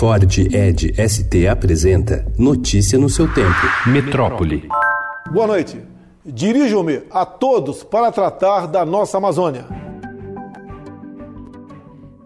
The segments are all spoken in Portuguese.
Ford Ed ST apresenta Notícia no seu tempo. Metrópole. Boa noite. Dirijo-me a todos para tratar da nossa Amazônia.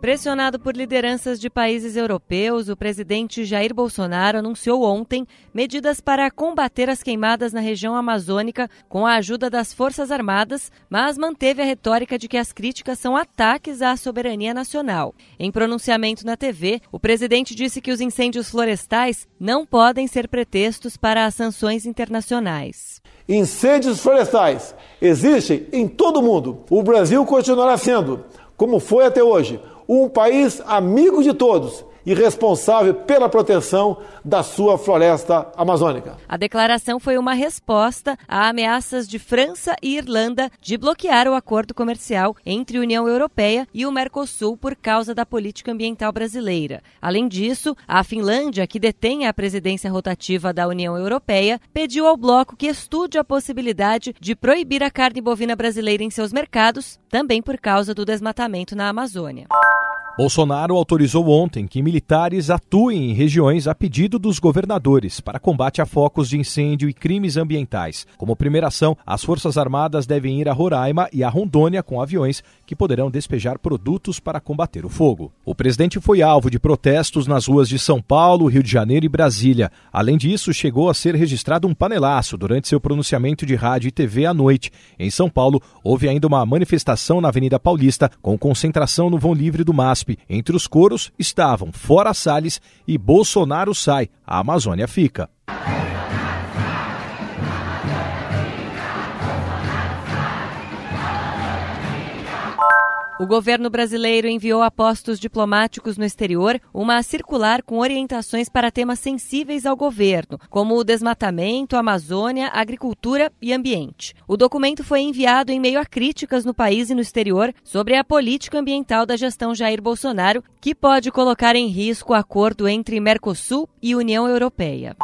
Pressionado por lideranças de países europeus, o presidente Jair Bolsonaro anunciou ontem medidas para combater as queimadas na região amazônica com a ajuda das Forças Armadas, mas manteve a retórica de que as críticas são ataques à soberania nacional. Em pronunciamento na TV, o presidente disse que os incêndios florestais não podem ser pretextos para as sanções internacionais. Incêndios florestais existem em todo o mundo. O Brasil continuará sendo, como foi até hoje, um país amigo de todos e responsável pela proteção da sua floresta amazônica. A declaração foi uma resposta a ameaças de França e Irlanda de bloquear o acordo comercial entre União Europeia e o Mercosul por causa da política ambiental brasileira. Além disso, a Finlândia, que detém a presidência rotativa da União Europeia, pediu ao bloco que estude a possibilidade de proibir a carne bovina brasileira em seus mercados, também por causa do desmatamento na Amazônia. Bolsonaro autorizou ontem que militares atuem em regiões a pedido dos governadores para combate a focos de incêndio e crimes ambientais. Como primeira ação, as Forças Armadas devem ir a Roraima e a Rondônia com aviões que poderão despejar produtos para combater o fogo. O presidente foi alvo de protestos nas ruas de São Paulo, Rio de Janeiro e Brasília. Além disso, chegou a ser registrado um panelaço durante seu pronunciamento de rádio e TV à noite. Em São Paulo, houve ainda uma manifestação na Avenida Paulista com concentração no vão livre do MASP entre os coros estavam Fora Salles e Bolsonaro sai, a Amazônia fica. O governo brasileiro enviou a postos diplomáticos no exterior uma circular com orientações para temas sensíveis ao governo, como o desmatamento, Amazônia, agricultura e ambiente. O documento foi enviado em meio a críticas no país e no exterior sobre a política ambiental da gestão Jair Bolsonaro, que pode colocar em risco o acordo entre Mercosul e União Europeia.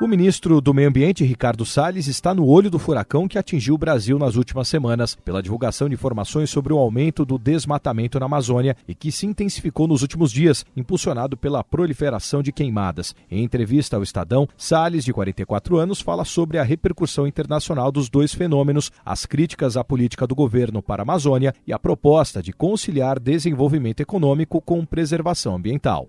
O ministro do Meio Ambiente, Ricardo Salles, está no olho do furacão que atingiu o Brasil nas últimas semanas, pela divulgação de informações sobre o aumento do desmatamento na Amazônia e que se intensificou nos últimos dias, impulsionado pela proliferação de queimadas. Em entrevista ao Estadão, Salles, de 44 anos, fala sobre a repercussão internacional dos dois fenômenos, as críticas à política do governo para a Amazônia e a proposta de conciliar desenvolvimento econômico com preservação ambiental.